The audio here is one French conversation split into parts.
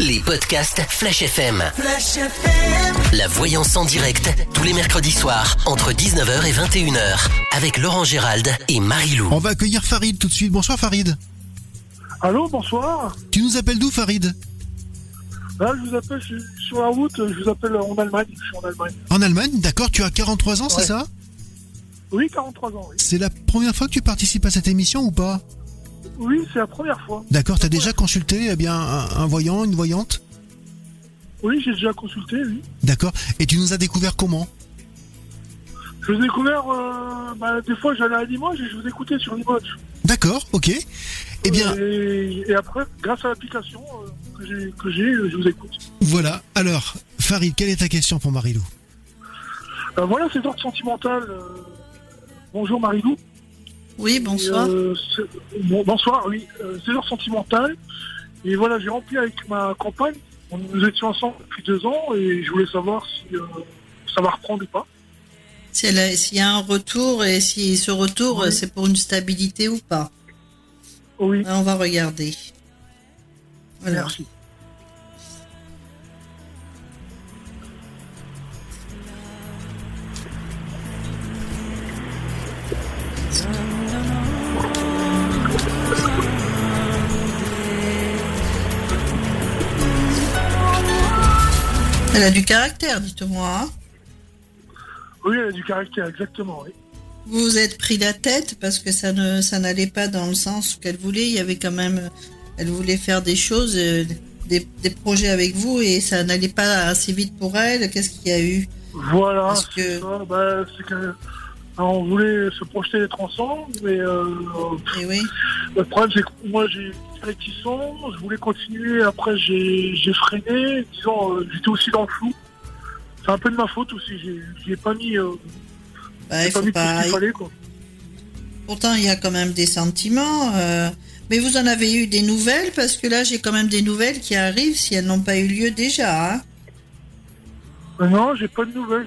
Les podcasts Flash FM. Flash FM. La voyance en direct, tous les mercredis soirs, entre 19h et 21h, avec Laurent Gérald et Marie-Lou. On va accueillir Farid tout de suite. Bonsoir Farid. Allô, bonsoir. Tu nous appelles d'où Farid? Là, je vous appelle, je suis sur la route, je vous appelle en Allemagne. Je suis en Allemagne. En Allemagne, d'accord, tu as 43 ans, c'est ça? Oui, 43 ans, oui. C'est la première fois que tu participes à cette émission ou pas? Oui, c'est la première fois. D'accord, t'as déjà consulté eh bien, un, un voyant, une voyante? Oui, j'ai déjà consulté, oui. D'accord. Et tu nous as découvert comment? Je vous ai découvert, euh, bah, des fois j'allais à Limoges et je vous écoutais sur Limoges. D'accord, ok. Eh bien, Et, et après, grâce à l'application euh, que j'ai, que j'ai, euh, je vous écoute. voilà. Alors, Farid, quelle est ta question pour Marilou? Euh, voilà, c'est d'ordre sentimental. bonjour Marilou. Oui, bonsoir. Euh, bonsoir, oui. Euh, c'est d'ordre sentimental. Et voilà, j'ai rempli avec ma compagne. Nous étions ensemble depuis deux ans et je voulais savoir si euh, ça va reprendre ou pas. S'il y a un retour et si ce retour, Oui. c'est pour une stabilité ou pas. Oui, On va regarder. Voilà. merci. Elle a du caractère, dites-moi. hein. Oui, elle a du caractère, exactement. Oui. Vous vous êtes pris la tête parce que ça ne, ça n'allait pas dans le sens qu'elle voulait. Il y avait quand même, elle voulait faire des choses, euh, des, des projets avec vous et ça n'allait pas assez vite pour elle. Qu'est-ce qu'il y a eu? Voilà, c'est que-. Bah, c'est que, on voulait se projeter d'être ensemble, mais euh, Eh oui. le problème c'est que moi j'ai réticent, je voulais continuer, après j'ai freiné, disons, euh, j'étais aussi dans le flou. C'est un peu de ma faute aussi, j'ai pas mis, euh, Bah, il pas mis tout ce qu'il fallait. Quoi. Pourtant, il y a quand même des sentiments. euh, Mais vous en avez eu des nouvelles? Parce que là, j'ai quand même des nouvelles qui arrivent si elles n'ont pas eu lieu déjà. hein. Mais non, j'ai pas de nouvelles.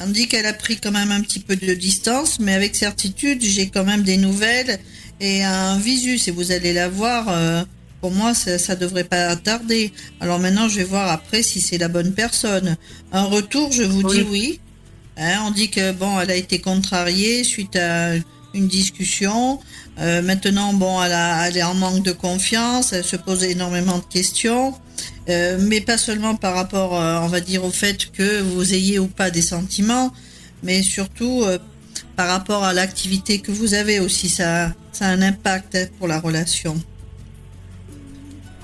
On me dit qu'elle a pris quand même un petit peu de distance, mais avec certitude, j'ai quand même des nouvelles et un visu. Si vous allez la voir, euh, pour moi, ça, ça devrait pas tarder. Alors maintenant, je vais voir après si c'est la bonne personne. Un retour, je vous dis oui. Hein, on dit que bon, elle a été contrariée suite à une discussion. Euh, maintenant, bon, elle, a- elle est en manque de confiance. Elle se pose énormément de questions. Euh, mais pas seulement par rapport, euh, on va dire, au fait que vous ayez ou pas des sentiments, mais surtout euh, par rapport à l'activité que vous avez aussi. Ça, ça a un impact hein, pour la relation.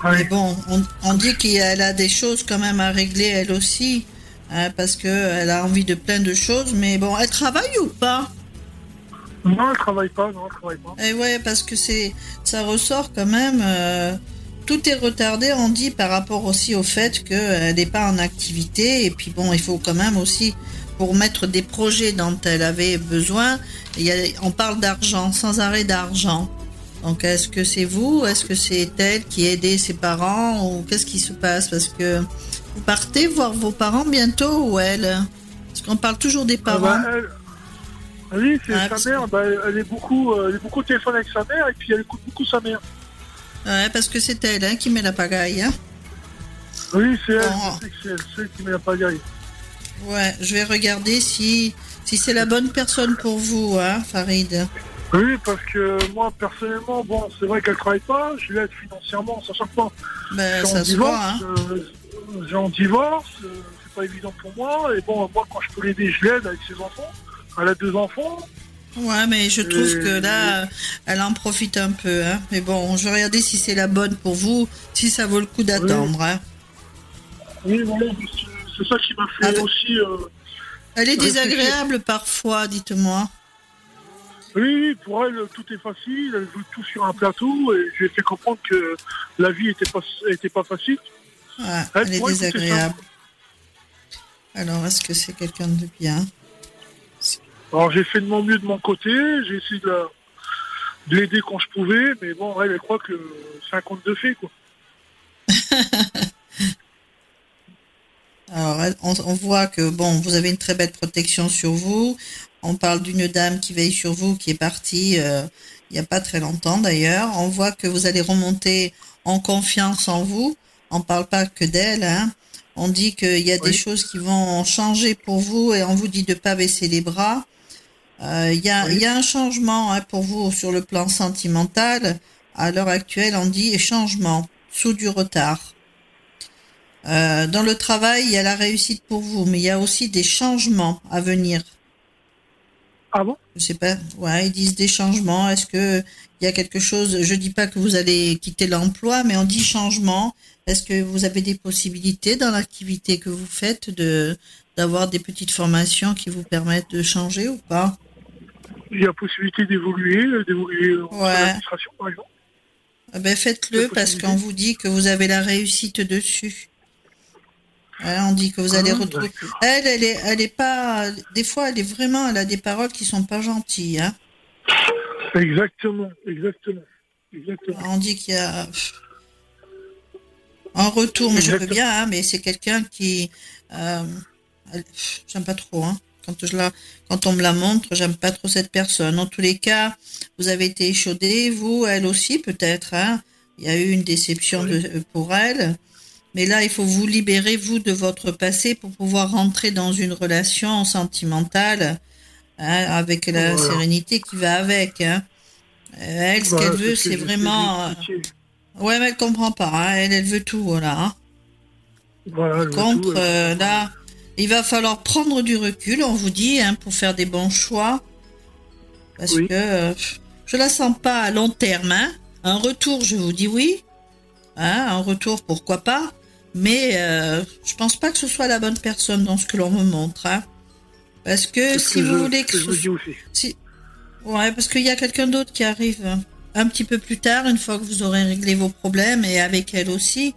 Mais bon, on, on dit qu'elle a des choses quand même à régler elle aussi, hein, parce que elle a envie de plein de choses. Mais bon, elle travaille ou pas? Non, elle travaille pas, non, elle travaille pas. Eh ouais, parce que c'est, ça ressort quand même. Euh, tout est retardé, on dit, par rapport aussi au fait qu'elle n'est pas en activité. Et puis bon, il faut quand même aussi, pour mettre des projets dont elle avait besoin, il y a, on parle d'argent, sans arrêt d'argent. Donc est-ce que c'est vous? Est-ce que c'est elle qui a aidé ses parents? Ou qu'est-ce qui se passe? Parce que vous partez voir vos parents bientôt ou elle? Parce qu'on parle toujours des Ah parents. bah, elle- Oui, c'est Ah, sa mère, bah, elle est beaucoup, euh, elle est beaucoup au téléphone avec sa mère et puis elle écoute beaucoup sa mère. Ouais, parce que c'est elle hein, qui met la pagaille. Hein. Oui, c'est elle, Oh. c'est elle, c'est elle qui met la pagaille. Ouais, je vais regarder si, si c'est la bonne personne pour vous, hein, Farid. Oui, parce que moi, personnellement, bon, c'est vrai qu'elle travaille pas, je l'aide financièrement, sachant que moi, Ben, ça se voit, hein. euh, j'ai en divorce, euh, c'est pas évident pour moi, et bon, moi, quand je peux l'aider, je l'aide avec ses enfants. Elle a deux enfants, Ouais, mais je trouve Euh, que là, elle en profite un peu, hein. Mais bon, je vais regarder si c'est la bonne pour vous, si ça vaut le coup d'attendre, hein. oui, voilà, c'est- ça qui m'a fait Ah, aussi... euh, Elle est désagréable parfois, dites-moi. Oui, pour elle, tout est facile, elle veut tout sur un plateau, et je lui ai fait comprendre que la vie était pas, était pas facile. Ouais, Elle, elle est désagréable. Alors, est-ce que c'est quelqu'un de bien? Alors j'ai fait de mon mieux de mon côté, j'ai essayé de la- de l'aider quand je pouvais, mais bon, elle, elle croit que c'est un conte de fées, quoi. Alors, on, on voit que bon, vous avez une très belle protection sur vous. On parle d'une dame qui veille sur vous, qui est partie euh, il n'y a pas très longtemps d'ailleurs. On voit que vous allez remonter en confiance en vous. on parle pas que d'elle. Hein. On dit qu'il y a des choses qui vont changer pour vous et on vous dit de pas baisser les bras. Euh, Il y, a, Oui. il y a un changement hein, pour vous sur le plan sentimental. À l'heure actuelle, on dit changement, sous du retard. Euh, dans le travail, il y a la réussite pour vous, mais il y a aussi des changements à venir. Ah bon Je sais pas. Ouais, ils disent des changements. Est-ce que il y a quelque chose Je dis pas que vous allez quitter l'emploi, mais on dit changement. Est-ce que vous avez des possibilités dans l'activité que vous faites de d'avoir des petites formations qui vous permettent de changer ou pas? Il y a possibilité d'évoluer, euh, d'évoluer euh, en Ouais. administration, par exemple. Eh Ben faites-le parce qu'on vous dit que vous avez la réussite dessus. On dit que vous allez Ah, retrouver. Elle, elle est, elle est pas. Des fois, elle est vraiment. Elle a des paroles qui sont pas gentilles. Hein. Exactement, exactement. Exactement. On dit qu'il y a un retour, mais je veux bien, hein, mais c'est quelqu'un qui. euh, j'aime pas trop. Hein. Quand, je la, quand on me la montre, j'aime pas trop cette personne. En tous les cas, vous avez été échaudé, vous, elle aussi peut-être. Hein. Il y a eu une déception Oui. de, pour elle. Mais là, il faut vous libérer, vous, de votre passé pour pouvoir rentrer dans une relation sentimentale hein, avec la Voilà. sérénité qui va avec. Hein. Elle, ce qu'elle veut, c'est vraiment. euh. Ouais, mais elle comprend pas. hein. Elle, elle veut tout, voilà. Contre, tout, euh, là, il va falloir prendre du recul, on vous dit, hein, pour faire des bons choix. Parce Oui. que euh, je la sens pas à long terme. Hein. Un retour, je vous dis oui. Hein, un retour, pourquoi pas. Mais euh, je pense pas que ce soit la bonne personne dans ce que l'on me montre. Hein. Parce que si que vous je- voulez que que je dis aussi. si... Ouais, parce qu'il y a quelqu'un d'autre qui arrive un petit peu plus tard, une fois que vous aurez réglé vos problèmes, et avec elle aussi.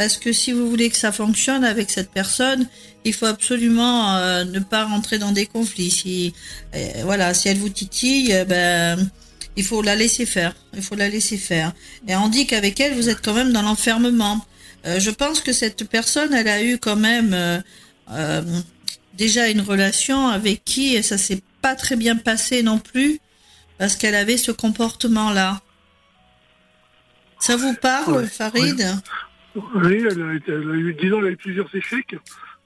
Parce que si vous voulez que ça fonctionne avec cette personne, il faut absolument euh, ne pas rentrer dans des conflits. Si, euh, voilà, si elle vous titille, euh, ben, il faut la laisser faire. Il faut la laisser faire. Et on dit qu'avec elle, vous êtes quand même dans l'enfermement. Je pense que cette personne, elle a eu quand même déjà une relation avec qui ça s'est pas très bien passé non plus parce qu'elle avait ce comportement-là. Ça vous parle, Ouais, Farid? Oui, elle a, été- elle a eu, disons, elle a eu plusieurs échecs.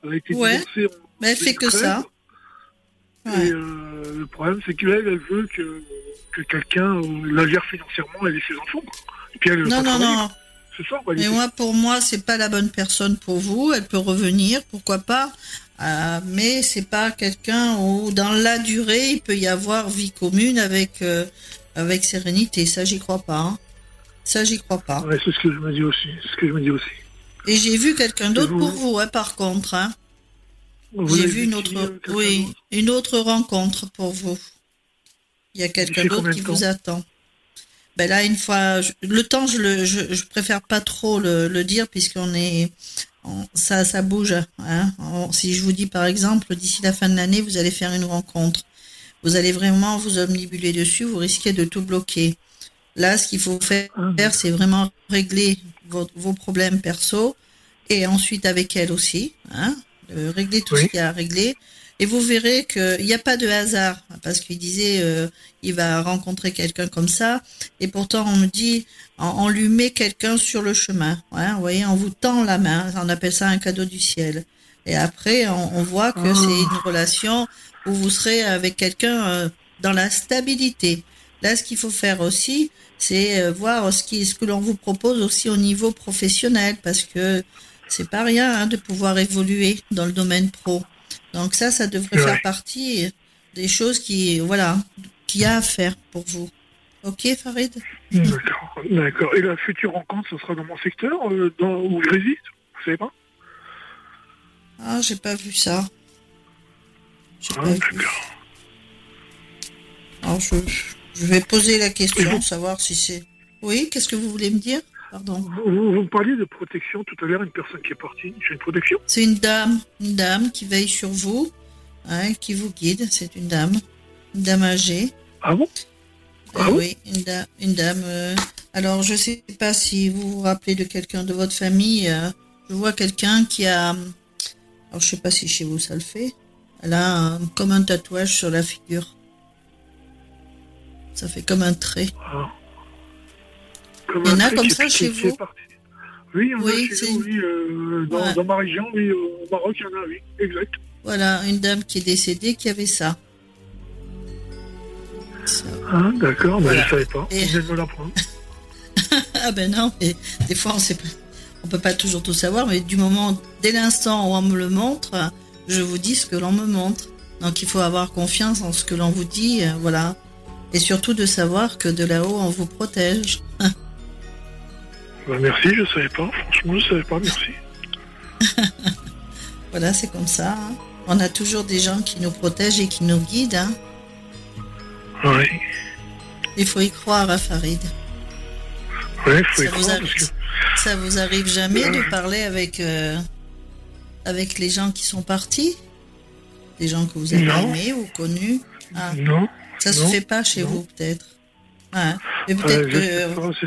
Elle a été Ouais. divorcée en Mais elle fait que 2013. ça. Ouais. Et euh, le problème, c'est qu'elle, elle veut que, que quelqu'un euh, la gère financièrement, elle et ses enfants. Et puis elle Non, non, non. Ça, en Mais moi, pour moi, c'est pas la bonne personne pour vous. Elle peut revenir, pourquoi pas. Euh, mais c'est pas quelqu'un où, dans la durée, il peut y avoir vie commune avec euh, avec sérénité. Ça, j'y crois pas. hein. Ça, j'y crois pas. Ouais, c'est ce que je me dis aussi. C'est ce que je me dis aussi. Et j'ai vu quelqu'un d'autre vous- pour vous, hein, par contre. Hein. J'ai vu une autre, euh, oui, une autre rencontre pour vous. Il y a quelqu'un d'autre qui vous attend. Ben là, une fois, je- le temps, je le, je, je préfère pas trop le, le dire puisqu'on est, on- ça, ça bouge. Hein. On- si je vous dis par exemple, d'ici la fin de l'année, vous allez faire une rencontre, vous allez vraiment vous omnibuler dessus, vous risquez de tout bloquer. Là, ce qu'il faut faire, Ah, c'est vraiment régler vos, vos problèmes perso et ensuite avec elle aussi, hein, de régler tout Oui. ce qu'il y a à régler. Et vous verrez qu'il n'y a pas de hasard, parce qu'il disait euh, il va rencontrer quelqu'un comme ça, et pourtant on me dit on, on lui met quelqu'un sur le chemin. Ouais, vous voyez, on vous tend la main, on appelle ça un cadeau du ciel. Et après, on, on voit que Ah. c'est une relation où vous serez avec quelqu'un euh, dans la stabilité. Là, ce qu'il faut faire aussi, c'est euh, voir ce, qui, ce que l'on vous propose aussi au niveau professionnel, parce que c'est pas rien hein, de pouvoir évoluer dans le domaine pro. Donc ça, ça devrait Ouais. faire partie des choses qui, voilà, qu'il y a à faire pour vous. Ok, Farid? D'accord, d'accord. Et la future rencontre, ce sera dans mon secteur, euh, dans, où je réside? Vous savez pas? Ah, j'ai pas vu ça. Ah, d'accord. Alors, je, je vais poser la question, vous- savoir si c'est. Oui, qu'est-ce que vous voulez me dire Pardon. Vous, vous- vous me parliez de protection tout à l'heure, une personne qui est partie. J'ai une protection C'est une dame, une dame qui veille sur vous, hein, qui vous guide. C'est une dame, une dame âgée. Ah bon? Euh, Ah bon? oui, une, da- une dame. euh, alors, je sais pas si vous vous rappelez de quelqu'un de votre famille. euh, je vois quelqu'un qui a. Alors, je sais pas si chez vous ça le fait. Elle a un- comme un tatouage sur la figure. Ça fait comme un trait. Ah. Comme Il y en a comme ça chez vous. Oui, il y en a Oui, chez c'est- nous, oui, euh, dans, Ouais. dans ma région, oui, au Maroc, il y en a, oui, exact. Voilà, une dame qui est décédée qui avait ça. Ça. Ah, d'accord, mais Voilà. je savais pas. Et- Vous venez de me l'apprendre. Ah ben non, mais des fois on sait pas, on peut pas toujours tout savoir, mais du moment, dès l'instant où on me le montre, je vous dis ce que l'on me montre. Donc il faut avoir confiance en ce que l'on vous dit, euh, voilà. Et surtout de savoir que de là-haut on vous protège. Bah, merci, je savais pas. Franchement, je savais pas, merci. Voilà, c'est comme ça. hein. On a toujours des gens qui nous protègent et qui nous guident. hein. Oui, Il faut y croire, à Farid. ouais, faut y Ça vous, croire arrive, parce que. ça vous arrive jamais de parler avec, euh, avec les gens qui sont partis? Des gens que vous avez Non. aimés ou connus? Ah, Non, ça se non, fait pas chez non. vous, peut-être. Ouais. Mais euh, peut-être que.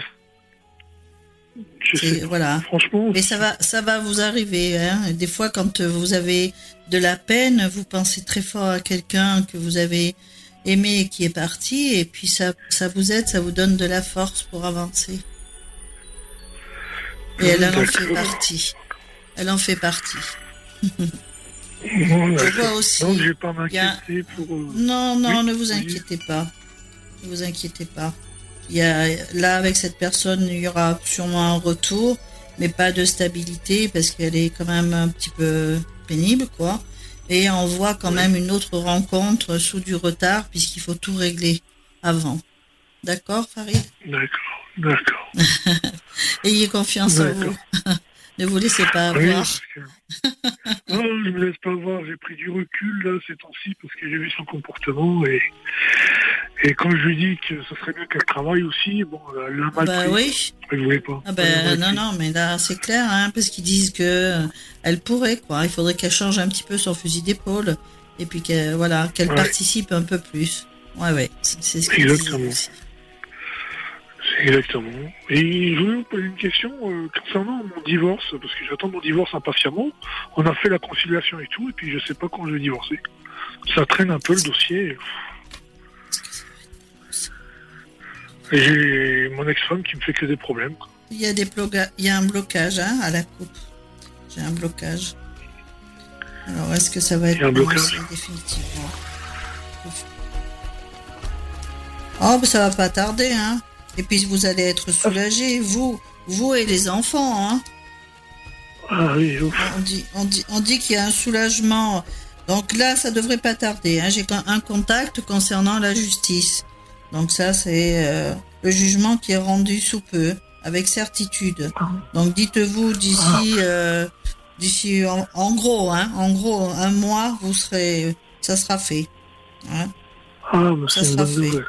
Je sais. Voilà. Franchement, Mais ça va, ça va vous arriver. Hein. Des fois, quand vous avez de la peine, vous pensez très fort à quelqu'un que vous avez aimé et qui est parti, et puis ça, ça vous aide, ça vous donne de la force pour avancer. Et elle, en fait partie. Elle en fait partie. Je vois aussi. Donc, je vais pas Il y a- m'inquiéter pour. euh, Non, non, Oui, ne vous oui. inquiétez pas. Ne vous inquiétez pas. Il y a, là, avec cette personne, il y aura sûrement un retour, mais pas de stabilité parce qu'elle est quand même un petit peu pénible, quoi. Et on voit quand même une autre rencontre sous du retard puisqu'il faut tout régler avant. D'accord, Farid? D'accord, d'accord. Ayez confiance en vous. ne vous laissez pas Oui, avoir. parce que. non, je me laisse pas voir. J'ai pris du recul là ces temps-ci parce que j'ai vu son comportement et et quand je lui dis que ce serait bien qu'elle travaille aussi, bon, elle l'a mal Bah pris. oui. Elle voulait pas. Ah ben non pris. non mais là c'est clair hein, parce qu'ils disent que euh, elle pourrait quoi. Il faudrait qu'elle change un petit peu son fusil d'épaule et puis qu'elle voilà qu'elle Ouais. participe un peu plus. Ouais ouais c'est ce qu'ils disent aussi. Exactement. Et je voulais vous poser une question euh, concernant mon divorce, parce que j'attends mon divorce impatiemment. On a fait la conciliation et tout, et puis je sais pas quand je vais divorcer. Ça traîne un peu le dossier. Et j'ai mon ex-femme qui me fait que des problèmes. Il y a des bloca- il y a un blocage hein, à la coupe. J'ai un blocage. Alors est-ce que ça va être un blocage. définitivement Oh ben ça va pas tarder hein. Et puis vous allez être soulagés vous vous et les enfants hein. Ah oui, ouf. On dit, on dit, on dit qu'il y a un soulagement. Donc là, ça devrait pas tarder. hein. J'ai un contact concernant la justice. Donc ça, c'est euh, le jugement qui est rendu sous peu, avec certitude. Donc dites-vous d'ici, euh, d'ici, en, en gros, hein, en gros, un mois, vous serez, ça sera fait. hein. Ah, mais Ça sera fait. nouvelle.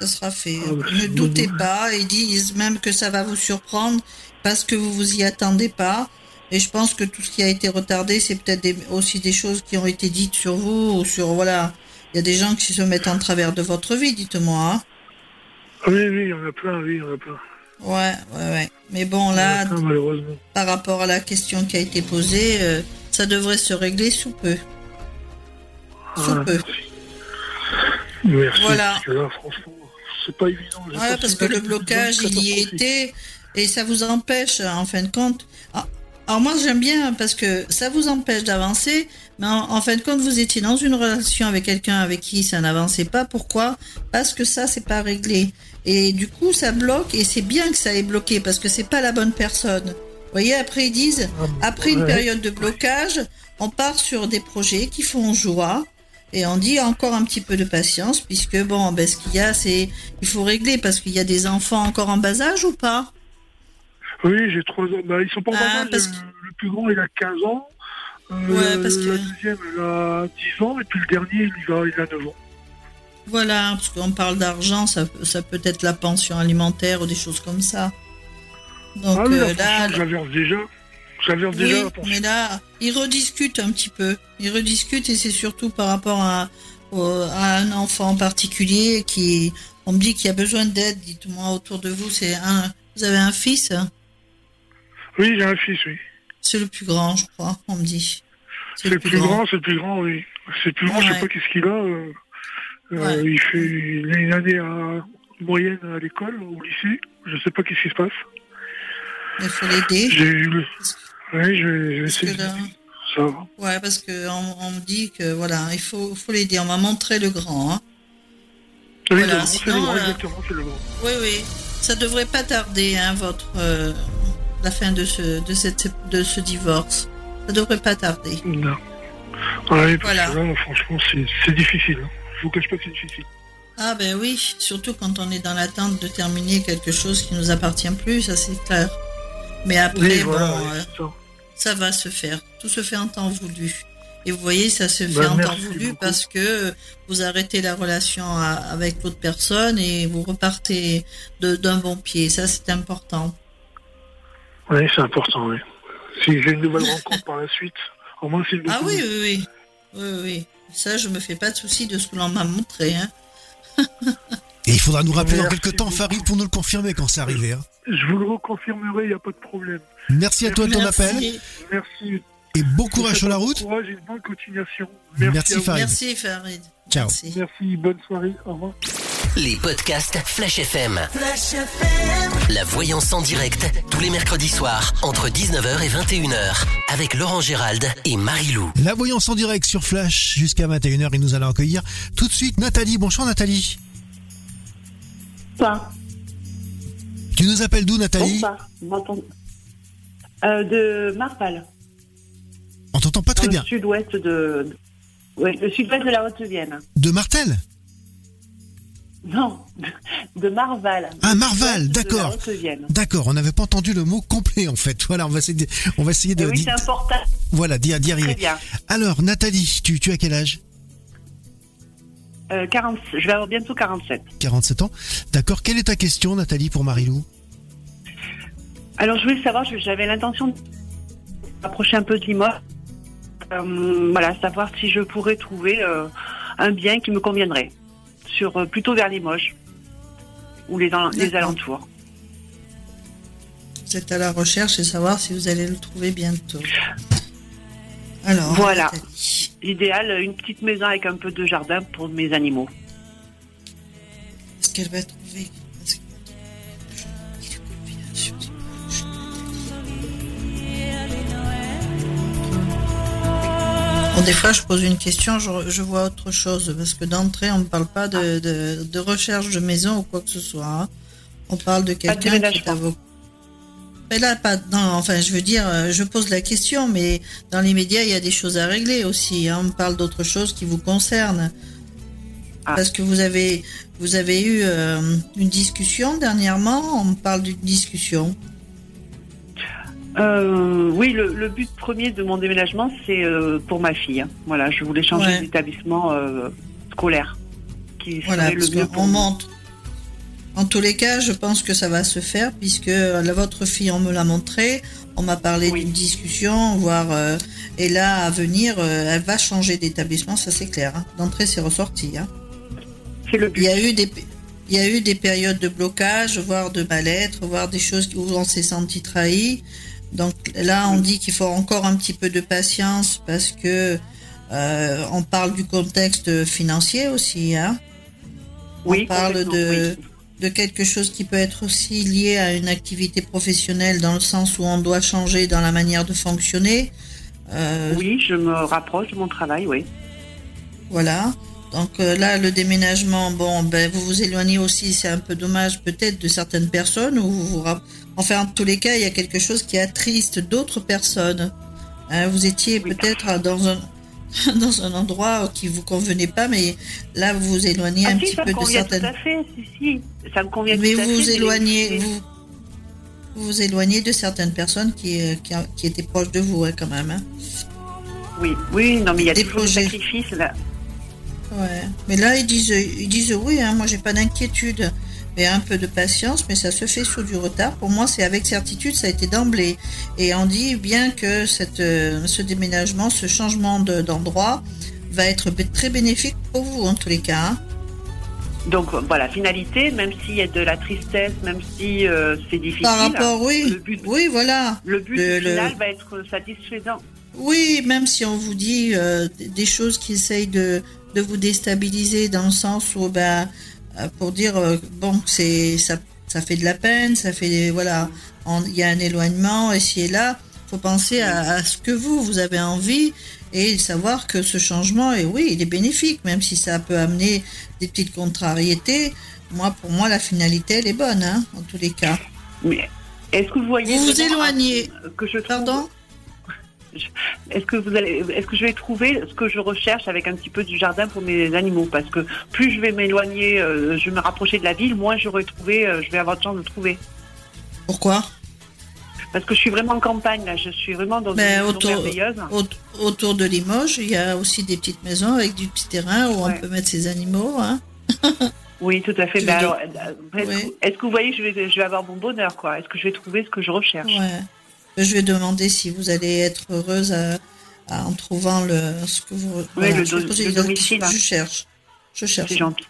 Ça sera fait. Ah, bah, ne doutez bon. pas. Ils disent même que ça va vous surprendre parce que vous vous y attendez pas. Et je pense que tout ce qui a été retardé, c'est peut-être des- aussi des choses qui ont été dites sur vous ou sur voilà. Il y a des gens qui se mettent en travers de votre vie, dites-moi. hein. Oui, oui, il y en a plein, oui, il y en a plein. Ouais, ouais, ouais. Mais bon, là, plein, malheureusement. par rapport à la question qui a été posée, euh, ça devrait se régler sous peu. Sous Ah, peu. merci. Merci, Voilà. parce que là, franchement, c'est pas évident. Ouais, parce que le blocage, il y était et ça vous empêche, en fin de compte. Ah, Alors moi, j'aime bien parce que ça vous empêche d'avancer, mais en, en fin de compte, vous étiez dans une relation avec quelqu'un avec qui ça n'avançait pas. Pourquoi? Parce que ça, c'est pas réglé. Et du coup, ça bloque et c'est bien que ça ait bloqué parce que c'est pas la bonne personne. Vous voyez, après ils disent, Ah, après une période de blocage, on part sur des projets qui font joie. Et on dit encore un petit peu de patience, puisque bon, ben, ce qu'il y a, c'est, il faut régler, parce qu'il y a des enfants encore en bas âge ou pas? Oui, j'ai trois ans. Bah, ils sont pas en Ah, bas âge. parce Le, le plus grand, il a 15 ans. Euh, Ouais, parce que- La deuxième, elle a 10 ans. Et puis le dernier, il, va, il a 9 ans. Voilà, parce qu'on parle d'argent, ça, ça peut être la pension alimentaire ou des choses comme ça. Donc ah oui, euh, là, déjà. Je déjà, oui, mais là, ils rediscutent un petit peu. Ils rediscutent et c'est surtout par rapport à, à un enfant en particulier qui, on me dit qu'il a besoin d'aide. Dites-moi autour de vous, c'est un, vous avez un fils? Oui, j'ai un fils, oui. C'est le plus grand, je crois, on me dit. C'est le plus grand, c'est le plus grand, oui. C'est le plus grand, je Ouais. sais pas qu'est-ce qu'il a. euh, euh, Ouais. Il fait il a une année à, moyenne à l'école, au lycée. Je sais pas qu'est-ce qui se passe. Il faut l'aider. J'ai eu le. Oui, je vais, je vais essayer. que là- Ça va. Ouais, parce que on, me dit que voilà, il faut, faut l'aider. On m'a montré le grand. Hein. Oui, Voilà, c'est le grand, euh, exactement, c'est le grand. Oui, oui. Ça devrait pas tarder, hein, votre euh, la fin de ce de cette de ce divorce. Ça devrait pas tarder. Non. Ouais, parce Voilà. que là, franchement, c'est difficile. Hein. Je vous cache pas que c'est difficile. Ah ben oui, surtout quand on est dans l'attente de terminer quelque chose qui nous appartient plus, ça c'est clair. Mais après, Oui, bon, voilà, ça. va se faire. Tout se fait en temps voulu. Et vous voyez, ça se fait Bah, en temps voulu beaucoup. parce que vous arrêtez la relation à- avec l'autre personne et vous repartez d'un bon pied. Ça, c'est important. Oui, c'est important, oui. Si j'ai une nouvelle rencontre par la suite, au moins c'est une Ah oui, oui, oui. Oui, oui. Ça, je me fais pas de soucis de ce que l'on m'a montré. Hein. Et il faudra nous rappeler dans quelques temps, beaucoup. Farid, pour nous le confirmer quand c'est arrivé. hein. Je vous le reconfirmerai, il n'y a pas de problème. Merci à toi de ton Merci. appel Merci. et bon courage sur la bon route. Courage et une bonne continuation. Merci. Farid. Merci, Farid. Ciao. Merci. Merci, bonne soirée. Au revoir. Les podcasts Flash FM. La voyance en direct, tous les mercredis soirs, entre 19h et 21h, avec Laurent Gérald et Marie-Lou. La voyance en direct sur Flash jusqu'à 21h et nous allons accueillir tout de suite Nathalie. Bonjour Nathalie. Bonsoir. Tu nous appelles d'où Nathalie Euh, de Marpal, On t'entend pas très bien. le sud-ouest de, oui, le sud-ouest de la Haute-Vienne. De Martel Non, de Marval. Ah, Marval, d'accord. D'accord, on n'avait pas entendu le mot complet en fait. Voilà, on va essayer de, on va essayer de Eh oui, c'est important. voilà, d'y d'y Très arriver. bien. Alors Nathalie, tu, tu as quel âge Euh, 40, je vais avoir bientôt 47. 47 ans. D'accord, quelle est ta question Nathalie pour Marilou Alors, je voulais savoir, je- j'avais l'intention de m'approcher un peu de Limoges. Euh, voilà, savoir si je pourrais trouver euh, un bien qui me conviendrait. Sur, euh, plutôt vers Limoges. Ou les, les alentours. Vous êtes à la recherche et savoir si vous allez le trouver bientôt. Alors, Voilà. L'idéal, une petite maison avec un peu de jardin pour mes animaux. Est-ce qu'elle va trouver Bon, des fois, je pose une question, je, je vois autre chose, parce que d'entrée, on ne parle pas de, de- de recherche de maison ou quoi que ce soit. hein. On parle de quelqu'un qui est avocat. Mais là, pas, non, enfin, je veux dire, euh, je pose la question, mais dans les médias, il y a des choses à régler aussi. hein. On parle d'autre chose qui vous concerne. Ah. Parce que vous avez, vous avez eu euh, une discussion dernièrement, on me parle d'une discussion. Euh, oui, le, le but premier de mon déménagement, c'est euh, pour ma fille. hein. Voilà, je voulais changer Ouais. d'établissement scolaire, qui Voilà, parce le mieux monte. En tous les cas, je pense que ça va se faire puisque la, votre fille, on me l'a montré, on m'a parlé Oui. d'une discussion, voire euh, et là à venir, euh, elle va changer d'établissement, ça c'est clair. hein. D'entrée, c'est ressorti. Hein. C'est le Il y a eu des il y a eu des périodes de blocage, voire de mal-être, voire des choses où on s'est senti trahi. Donc là, on dit qu'il faut encore un petit peu de patience parce que euh, on parle du contexte financier aussi. Hein. Oui, on parle de, oui. De quelque chose qui peut être aussi lié à une activité professionnelle dans le sens où on doit changer dans la manière de fonctionner. Euh, Oui, je me rapproche de mon travail, oui. Voilà. Donc euh, là, le déménagement, bon, ben vous vous éloignez aussi, c'est un peu dommage peut-être de certaines personnes. Ou vous vous Enfin, en tous les cas, il y a quelque chose qui attriste d'autres personnes. Hein, vous étiez Oui. peut-être dans un dans un endroit qui vous convenait pas, mais là, vous vous éloignez Ah un si, petit ça peu de certaines. tout à fait, si, si. Ça me convient Mais tout à vous fait. éloignez, vous vous vous éloignez de certaines personnes qui, euh, qui, qui étaient proches de vous, hein, quand même. hein. Oui, oui, non, mais il y a Des toujours des projets. sacrifices, là. Ouais. Mais là, ils disent, ils disent oui, hein, moi j'ai pas d'inquiétude. Mais un peu de patience, mais ça se fait sur du retard. Pour moi, c'est avec certitude, ça a été d'emblée. Et on dit bien que cette, euh, ce déménagement, ce changement de- d'endroit va être très bénéfique pour vous, en tous les cas. hein. Donc voilà, finalité, même s'il y a de la tristesse, même si euh, c'est difficile, Par rapport, oui. le but- Oui, voilà. le but le- le- final va être satisfaisant. Oui, même si on vous dit euh, des choses qui essayent de, de vous déstabiliser dans le sens où, ben, pour dire, euh, bon, c'est ça, ça fait de la peine, ça fait, voilà, il y a un éloignement ici et là. faut penser à, à ce que vous, vous avez envie et savoir que ce changement, est, oui, il est bénéfique, même si ça peut amener des petites contrariétés. Moi, pour moi, la finalité, elle est bonne, hein, en tous les cas. Mais est-ce que vous voyez Vous vous éloignez. que je trouve- Pardon? Est-ce que vous allez, est-ce que je vais trouver ce que je recherche avec un petit peu du jardin pour mes animaux? Parce que plus je vais m'éloigner, euh, je vais me rapprocher de la ville, moins j'aurai trouvé, euh, je vais avoir de chance de trouver. Pourquoi? Parce que je suis vraiment en campagne là, je suis vraiment dans Ben, une autour- merveilleuse. Aut- Autour de Limoges, il y a aussi des petites maisons avec du petit terrain où Ouais. on peut mettre ses animaux. Hein. Oui, tout à fait. Ben alors, euh, est-ce, Oui. que, vous voyez je vais, je vais avoir mon bonheur quoi? Est-ce que je vais trouver ce que je recherche? Ouais. Je vais demander si vous allez être heureuse à- à- en trouvant le, ce que vous. le je do- le domicile, hein. Je cherche. Je cherche. C'est gentil.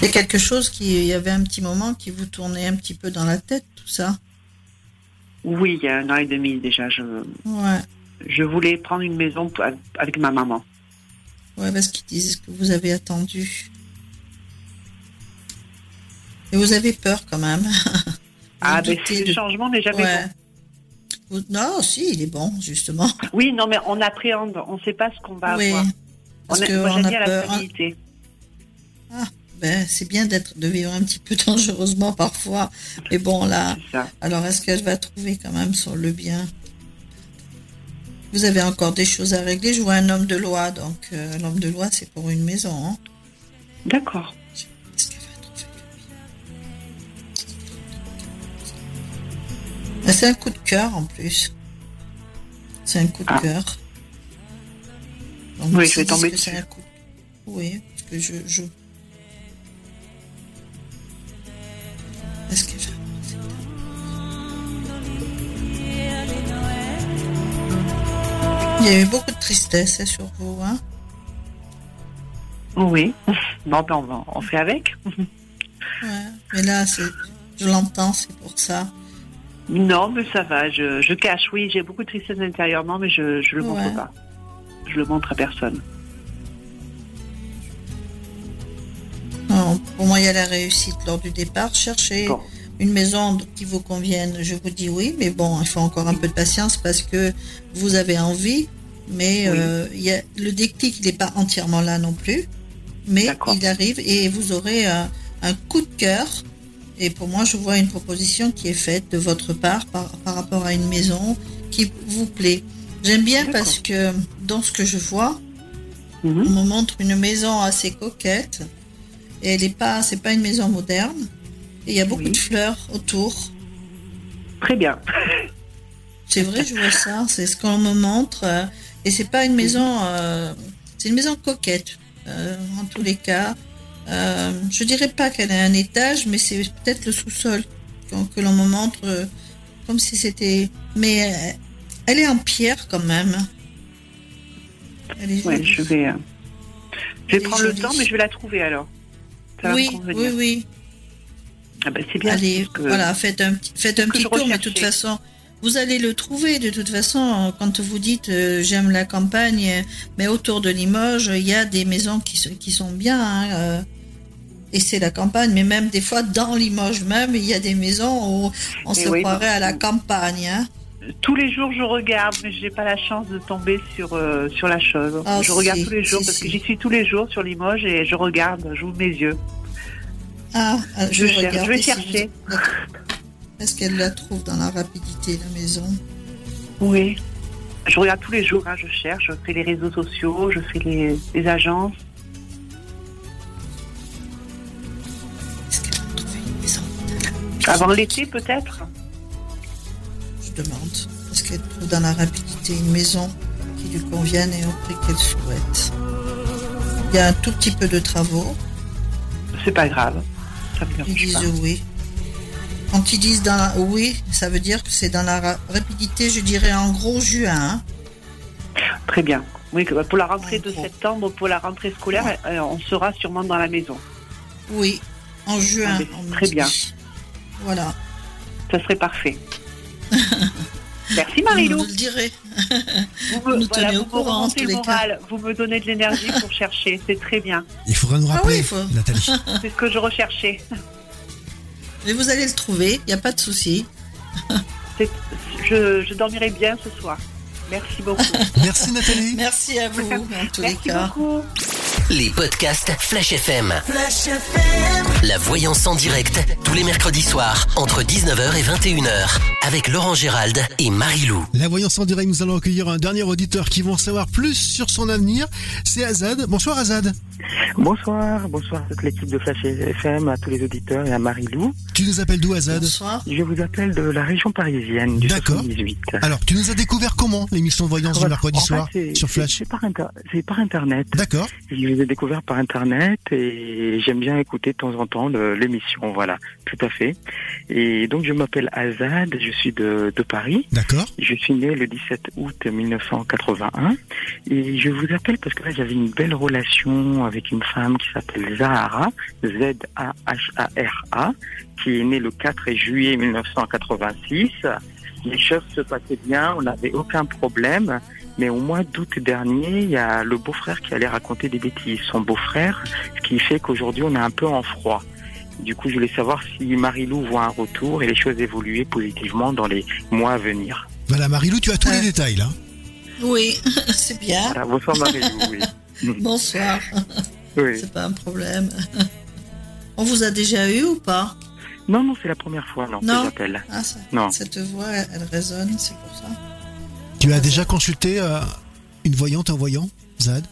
C'est quelque chose qui, il y avait un petit moment qui vous tournait un petit peu dans la tête, tout ça? Oui, il y a un an et demi déjà. Je, Ouais. Je voulais prendre une maison avec ma maman. Ouais, parce qu'ils disent que vous avez attendu. Et vous avez peur quand même. Ah, de- le changement n'est jamais Ouais. bon. Non, si, il est bon, justement. Oui, non, mais on appréhende, on ne sait pas ce qu'on va oui. avoir. Parce on a, que moi, on a la peur. hein. stabilité. Ben, c'est bien d'être, de vivre un petit peu dangereusement parfois. Mais bon, là, alors est-ce qu'elle va trouver quand même sur le bien? Vous avez encore des choses à régler. Je vois un homme de loi, donc euh, l'homme de loi, c'est pour une maison. Hein. D'accord. C'est un coup de cœur en plus. C'est un coup de Ah. cœur. Donc, Oui, je vais tomber dessus. un coup. Oui, parce que je. je... Il y a eu beaucoup de tristesse hein, sur vous, hein Oui. Bon, ben, on, va- on fait avec. Ouais. Mais là, je l'entends, c'est pour ça. Non, mais ça va. Je, je cache, oui, j'ai beaucoup de tristesse intérieurement, mais je ne le Ouais. montre pas. Je le montre à personne. Non, pour moi, il y a la réussite lors du départ. Cherchez Bon. Une maison qui vous convienne, je vous dis oui, mais bon, il faut encore un peu de patience parce que vous avez envie, mais Oui. euh, y a, le déclic, n'est pas entièrement là non plus, mais il arrive et vous aurez un, un coup de cœur. Et pour moi, je vois une proposition qui est faite de votre part par, par rapport à une maison qui vous plaît. J'aime bien parce que dans ce que je vois, Mhm. on me montre une maison assez coquette. Et elle est pas, c'est pas une maison moderne. Et il y a beaucoup Oui. de fleurs autour. Très bien. C'est vrai, je vois ça. C'est ce qu'on me montre. Et c'est pas une maison, euh, c'est une maison coquette. euh, en tous les cas, Euh, je dirais pas qu'elle a un étage, mais c'est peut-être le sous-sol que l'on me montre euh, comme si c'était. Mais elle est en pierre quand même. Elle est Ouais, jolie. je vais, je vais prendre le temps, mais je vais la trouver alors. Ça oui, oui, oui. Ah ben, c'est bien. Allez, voilà, faites un, petit- faites un que petit je tour, mais de toute façon, vous allez le trouver. De toute façon, quand vous dites euh, j'aime la campagne, mais autour de Limoges, il y a des maisons qui, sont- qui sont bien. hein, euh, et c'est la campagne, mais même des fois dans Limoges même, il y a des maisons où on Et se oui, croirait à la campagne. hein. Tous les jours, je regarde, mais j'ai pas la chance de tomber sur euh, sur la chose. Ah, je regarde tous les jours si, parce si. que j'y suis tous les jours sur Limoges et je regarde, j'ouvre mes yeux. Ah, euh, Je cherche, regarde je vais chercher. Est-ce qu'elle la trouve dans la rapidité, la maison Oui. Je regarde tous les jours, hein, je cherche, je fais les réseaux sociaux, je fais les, les agences. Est-ce qu'elle va trouver une maison Avant l'été, peut-être? Je demande. Est-ce qu'elle trouve dans la rapidité une maison qui lui convienne et au prix qu'elle souhaite Il y a un tout petit peu de travaux. C'est pas grave. Ça me Ils dérange disent pas. oui. Quand ils disent dans la... oui, ça veut dire que c'est dans la ra- rapidité, je dirais en gros juin. hein. Très bien. Oui, que- pour la rentrée de septembre, pour la rentrée scolaire, euh, on sera sûrement dans la maison. Oui, en juin. Ah, très bien. Voilà. Ça serait parfait. Merci Marilou. Vous le direz. Vous me, nous voilà, tenez au vous me courant, en remontez tous le les cas. moral, vous me donnez de l'énergie pour chercher, c'est très bien. Il faudra nous Ah rappeler, oui, il faut. Nathalie. C'est ce que je recherchais. Mais vous allez le trouver, il n'y a pas de souci. Je, je dormirai bien ce soir. Merci beaucoup. Merci Nathalie. Merci à vous, en tous les Merci cas. beaucoup. Les podcasts Flash FM. La voyance en direct, tous les mercredis soirs, entre 19h et 21h, avec Laurent Gérald et Marie-Lou. La voyance en direct, nous allons accueillir un dernier auditeur qui va en savoir plus sur son avenir. C'est Azad. Bonsoir Azad. Bonsoir, bonsoir à toute l'équipe de Flash FM, à tous les auditeurs et à Marie-Lou. Tu nous appelles d'où Azad Bonsoir. Je vous appelle de la région parisienne, du D'accord. 78. Alors, tu nous as découvert comment l'émission voyance du Voilà. mercredi En fait, soir c'est- sur Flash C'est par, inter- c'est par Internet. D'accord. Je les ai découverts par Internet et j'aime bien écouter de temps en temps l'émission, voilà, tout à fait. Et donc je m'appelle Azad, je suis de, de Paris. D'accord. Je suis né le 17 août 1981 et je vous appelle parce que là j'avais une belle relation avec une femme qui s'appelle Zahara, Z-A-H-A-R-A, qui est née le 4 juillet 1986. Les choses se passaient bien, on n'avait aucun problème. Mais au mois d'août dernier, il y a le beau-frère qui allait raconter des bêtises. Son beau-frère, ce qui fait qu'aujourd'hui on est un peu en froid. Du coup, je voulais savoir si Marie-Lou voit un retour et les choses évoluer positivement dans les mois à venir. Voilà, Marilou, tu as tous Ouais. les détails là. Oui, c'est bien. Voilà, bonsoir Marie-Lou, oui. Bonsoir. oui. C'est pas un problème. On vous a déjà eu ou pas? Non, non, c'est la première fois, non, Non. que j'appelle. ah, ça- Non. Cette voix, elle, elle résonne, c'est pour ça. Tu as déjà consulté euh, une voyante, un voyant, Zad?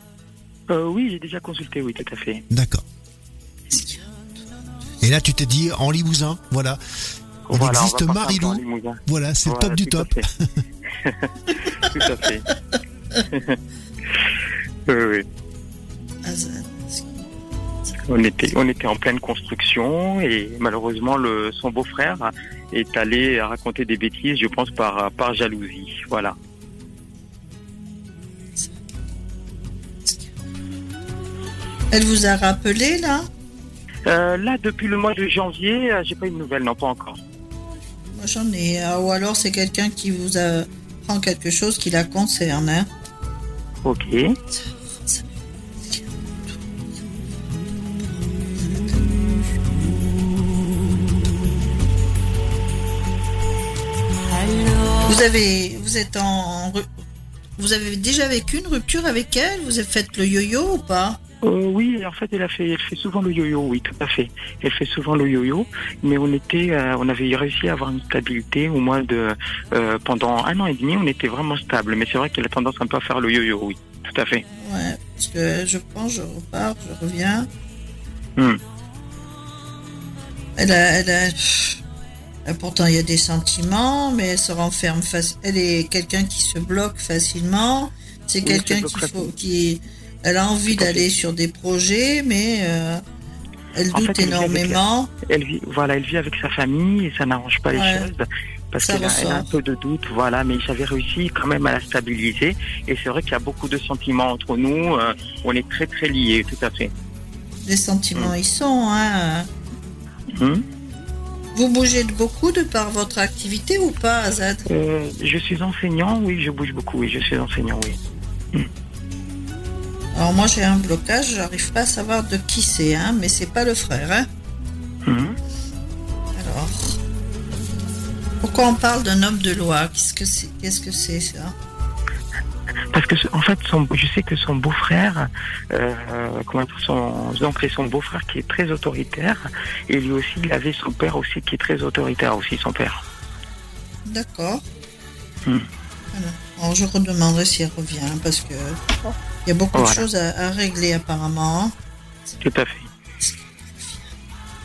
Euh, oui, j'ai déjà consulté, oui, tout à fait. D'accord. Et là, tu t'es dit en Limousin, voilà. Il Voilà, on existe Limousin. Voilà, c'est le top du top. tout à fait. oui, oui. On était, on était en pleine construction et malheureusement le, son beau-frère est allé raconter des bêtises, je pense par, par jalousie. Voilà. Elle vous a rappelé là? Euh, là, depuis le mois de janvier, euh, j'ai pas eu de nouvelles, non pas encore. Moi j'en ai. Ah, Ou alors c'est quelqu'un qui vous a prend quelque chose qui la concerne. Hein. Ok. Avez, vous êtes en, vous avez déjà vécu une rupture avec elle? Vous avez fait le yo-yo ou pas? Euh, oui, en fait, elle a fait, elle fait souvent le yo-yo, oui, tout à fait. Elle fait souvent le yo-yo, mais on était, euh, on avait réussi à avoir une stabilité au moins de, euh, pendant un an et demi, on était vraiment stable. Mais c'est vrai qu'elle a tendance un peu à faire le yo-yo, oui, tout à fait. Ouais, parce que je pense, je repars, je reviens. Hmm. Elle a, elle a, pff, pourtant il y a des sentiments, mais elle se renferme faci- Elle est quelqu'un qui se bloque facilement. C'est Oui, quelqu'un qui bloque faut, qui, elle a envie d'aller sur des projets, mais euh, elle En doute fait, elle vit avec énormément. Elle vit, voilà, elle vit avec sa famille et ça n'arrange pas les Ouais. choses parce qu'elle a, un peu de doute, voilà. Mais j'avais réussi quand même à la stabiliser et c'est vrai qu'il y a beaucoup de sentiments entre nous. euh, on est très très liés, tout à fait. Les sentiments, ils sont. Hein. Hmm. Vous bougez de beaucoup de par votre activité ou pas, Azad Euh, je suis enseignant, oui, je bouge beaucoup, oui, je suis enseignant, oui. Alors moi j'ai un blocage, j'arrive pas à savoir de qui c'est, hein, mais c'est pas le frère. Hein. Mhm. Alors, pourquoi on parle d'un homme de loi? Qu'est-ce que c'est? Qu'est-ce que c'est ça? Parce que en fait, son, je sais que son beau-frère, euh, comment dire, son oncle et son beau-frère qui est très autoritaire, et lui aussi, il avait son père aussi qui est très autoritaire aussi, son père. D'accord. Hmm. Voilà. Je redemanderai s'il revient parce que il y a beaucoup de choses à, à régler apparemment. hein. Tout à fait.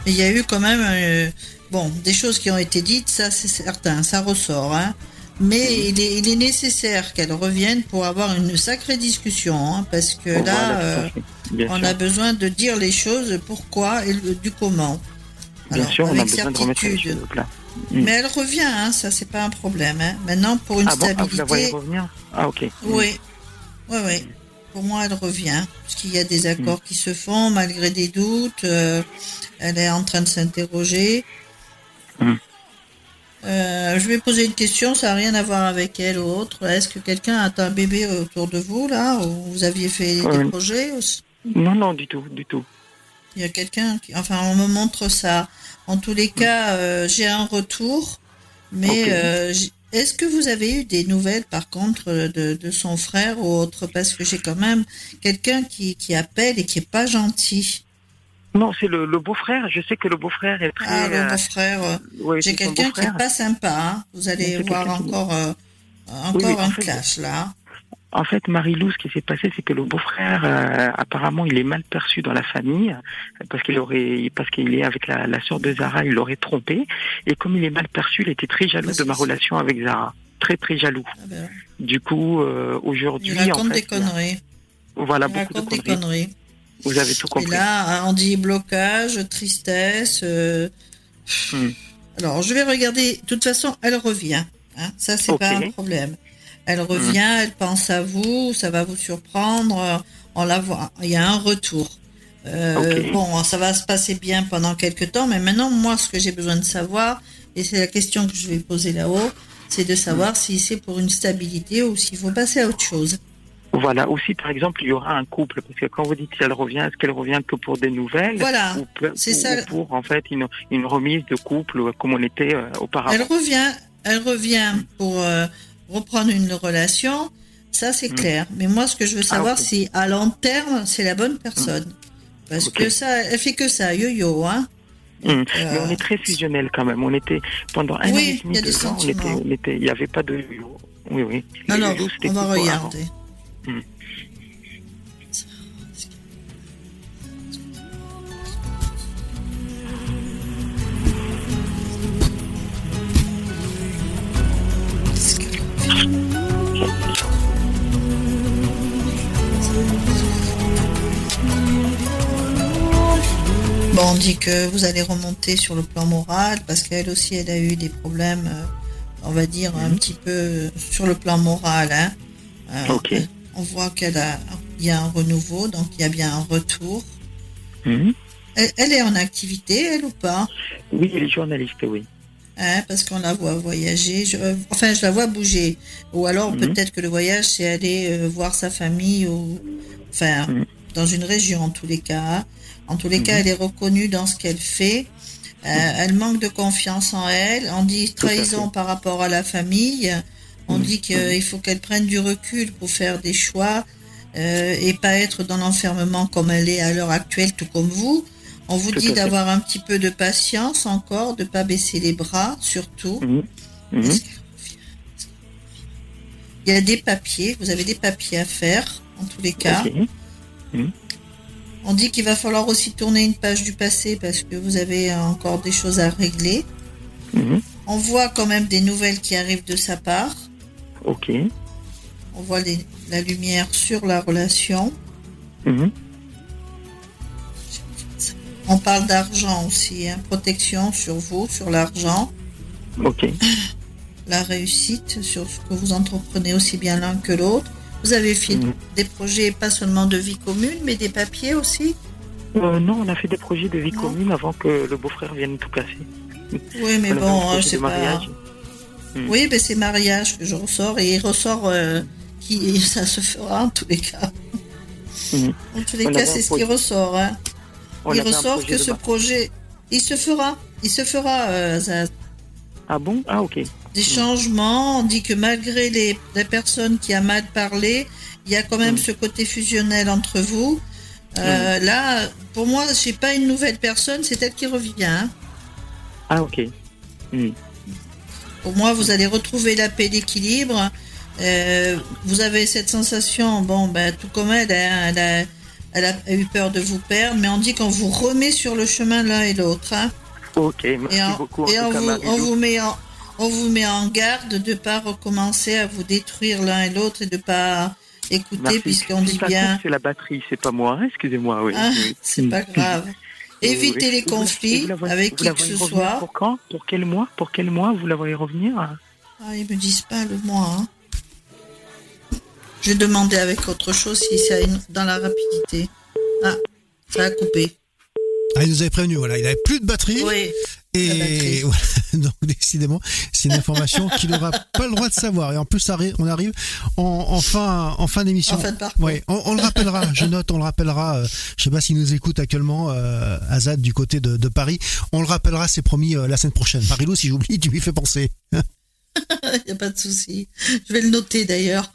Il y a eu quand même euh, bon des choses qui ont été dites, ça c'est certain, ça ressort. Hein. Mais il, est, il est nécessaire qu'elle revienne pour avoir une sacrée discussion, hein, parce que là, euh, on sûr. a besoin de dire les choses, pourquoi et le- du comment. Bien sûr, on a avec besoin de remettre les certitude. choses au plat. Mais elle revient, hein, ça c'est pas un problème. Hein. Maintenant, pour une Ah bon, ah, vous la voyez stabilité, revenir? Ah, ok. oui, oui, oui. Pour moi, elle revient, parce qu'il y a des Mm. accords qui se font malgré des doutes. euh, elle est en train de s'interroger. Euh, je vais poser une question, ça n'a rien à voir avec elle ou autre. Est-ce que quelqu'un a un bébé autour de vous, là Ou vous aviez fait des Euh, projets Non, non, du tout, du tout. Il y a quelqu'un qui... Enfin, on me montre ça. En tous les cas, euh, j'ai un retour. Mais est-ce que vous avez eu des nouvelles, par contre, de, de son frère ou autre? Parce que j'ai quand même quelqu'un qui, qui appelle et qui est pas gentil. Non, c'est le, le beau-frère. Je sais que le beau-frère est très. Ah, le euh, beau-frère. euh, ouais, J'ai quelqu'un qui beau-frère. est pas sympa. hein. Vous allez voir encore, euh, encore Oui, en un fait- clash là. En fait, Marie-Lou, ce qui s'est passé, c'est que le beau-frère, euh, apparemment, il est mal perçu dans la famille parce qu'il aurait, parce qu'il est avec la, la sœur de Zara, il l'aurait trompé. Et comme il est mal perçu, il était très jaloux Bah, de ma relation avec Zara, très très jaloux. Ah ben, Du coup, euh, aujourd'hui, il raconte en fait, des conneries. voilà il beaucoup de raconte des conneries. Vous avez tout Et compris. là, on dit blocage, tristesse. euh, Hmm. Alors, je vais regarder. De toute façon, elle revient. hein. Ça, c'est Ok. pas un problème. Elle revient, elle pense à vous, ça va vous surprendre. euh, On la voit. Il y a un retour. Euh. Bon, ça va se passer bien pendant quelques temps, mais maintenant, moi, ce que j'ai besoin de savoir, et c'est la question que je vais poser là-haut, c'est de savoir si c'est pour une stabilité ou s'il faut passer à autre chose. Voilà. Aussi, par exemple, il y aura un couple parce que quand vous dites qu'elle revient, est-ce qu'elle revient que pour des nouvelles Voilà. ou, pe- c'est ou- ça. ou pour en fait une, une remise de couple euh, comme on était euh, auparavant. Elle revient, elle revient pour euh, reprendre une relation, ça c'est Mm. clair. Mais moi, ce que je veux savoir, ok. si à long terme, c'est la bonne personne. Parce Ok. que ça, elle fait que ça, yo-yo, hein. Hum. Donc, Mais on euh, est très fusionnel quand même. On était pendant un Oui, an et demi, deux ans, on était, on était, il n'y avait pas de yo-yo. Oui, oui. Alors, on va avant. Mm. Bon, on dit que vous allez remonter sur le plan moral parce qu'elle aussi, elle a eu des problèmes, euh, on va dire, un Mhm. petit peu sur le plan moral. Hein. Euh, Ok. On voit qu'elle a, il y a un renouveau, donc il y a bien un retour. Hum. Elle, elle est en activité, elle ou pas? Oui, elle est journaliste, oui. hein, Parce qu'on la voit voyager. Je- euh, enfin, je la vois bouger. Ou alors Mhm. peut-être que le voyage, c'est aller euh, voir sa famille ou, enfin, Mhm. dans une région en tous les cas. En tous les cas, Mhm. elle est reconnue dans ce qu'elle fait. Euh, elle manque de confiance en elle. On dit trahison par rapport à la famille. On Mhm. dit qu'il faut qu'elle prenne du recul pour faire des choix euh, et pas être dans l'enfermement comme elle est à l'heure actuelle, tout comme vous. On vous Tout dit d'avoir un petit peu de patience encore, de pas baisser les bras, surtout. Qu'elle revient Il y a des papiers, vous avez des papiers à faire, en tous les cas. Ok. On dit qu'il va falloir aussi tourner une page du passé parce que vous avez encore des choses à régler. On voit quand même des nouvelles qui arrivent de sa part. Ok. On voit les- la lumière sur la relation. Hum. On parle d'argent aussi, hein, protection sur vous, sur l'argent, Ok. la réussite, sur ce que vous entreprenez aussi bien l'un que l'autre. Vous avez fait Mhm. des projets pas seulement de vie commune, mais des papiers aussi. Euh, non, on a fait des projets de vie Non. commune avant que le beau-frère vienne tout casser. Oui, mais On bon, de c'est pas. Mariage. Mm. Oui, mais c'est mariage que je ressors et il ressort euh, qui ça se fera en tous les cas. Mhm. En tous les On cas, c'est ce qui ressort. Hein. Il ressort que ce projet, il se fera. Il se fera. euh, ça- Ah bon? Ah ok. des changements. On dit que malgré les, la personne qui a mal parlé, il y a quand même ce côté fusionnel entre vous. Euh, Là, pour moi, c'est pas une nouvelle personne, c'est elle qui revient. hein. Ah ok. Hum. Pour moi, vous allez retrouver la paix, l'équilibre. Euh, vous avez cette sensation, bon, ben, tout comme elle, hein, elle, a, elle a eu peur de vous perdre, mais on dit qu'on vous remet sur le chemin l'un et l'autre. hein. Ok, merci Et, on, beaucoup. en et on cas, vous, Marie-Lou. on vous met en, on vous met en garde de pas recommencer à vous détruire l'un et l'autre et de pas écouter, puisqu'on dit bien, C'est la batterie, c'est pas moi. Excusez-moi. Oui. ah, c'est pas grave. Oui. les vous- conflits vous la voyez- avec vous qui la que ce soit. Pour quand? Pour quel mois? Pour quel mois vous la voyez revenir? Ah, ils me disent pas le mois. Hein. Je vais demander avec autre chose si c'est dans la rapidité. Ah, ça a coupé. Ah, il nous avait prévenu, voilà. Il avait plus de batterie Oui. Et voilà, donc décidément, c'est une information qu'il n'aura pas le droit de savoir. Et en plus, on arrive en, fin, en fin d'émission. En fin. Ouais, on, le rappellera, je note, on le rappellera. Euh, je sais pas s'il nous écoute actuellement, euh, Azad, du côté de, de, Paris. On le rappellera, c'est promis, euh, la semaine prochaine. Marilou, si j'oublie, tu m'y fais penser. Il n'y a pas de souci. Je vais le noter d'ailleurs.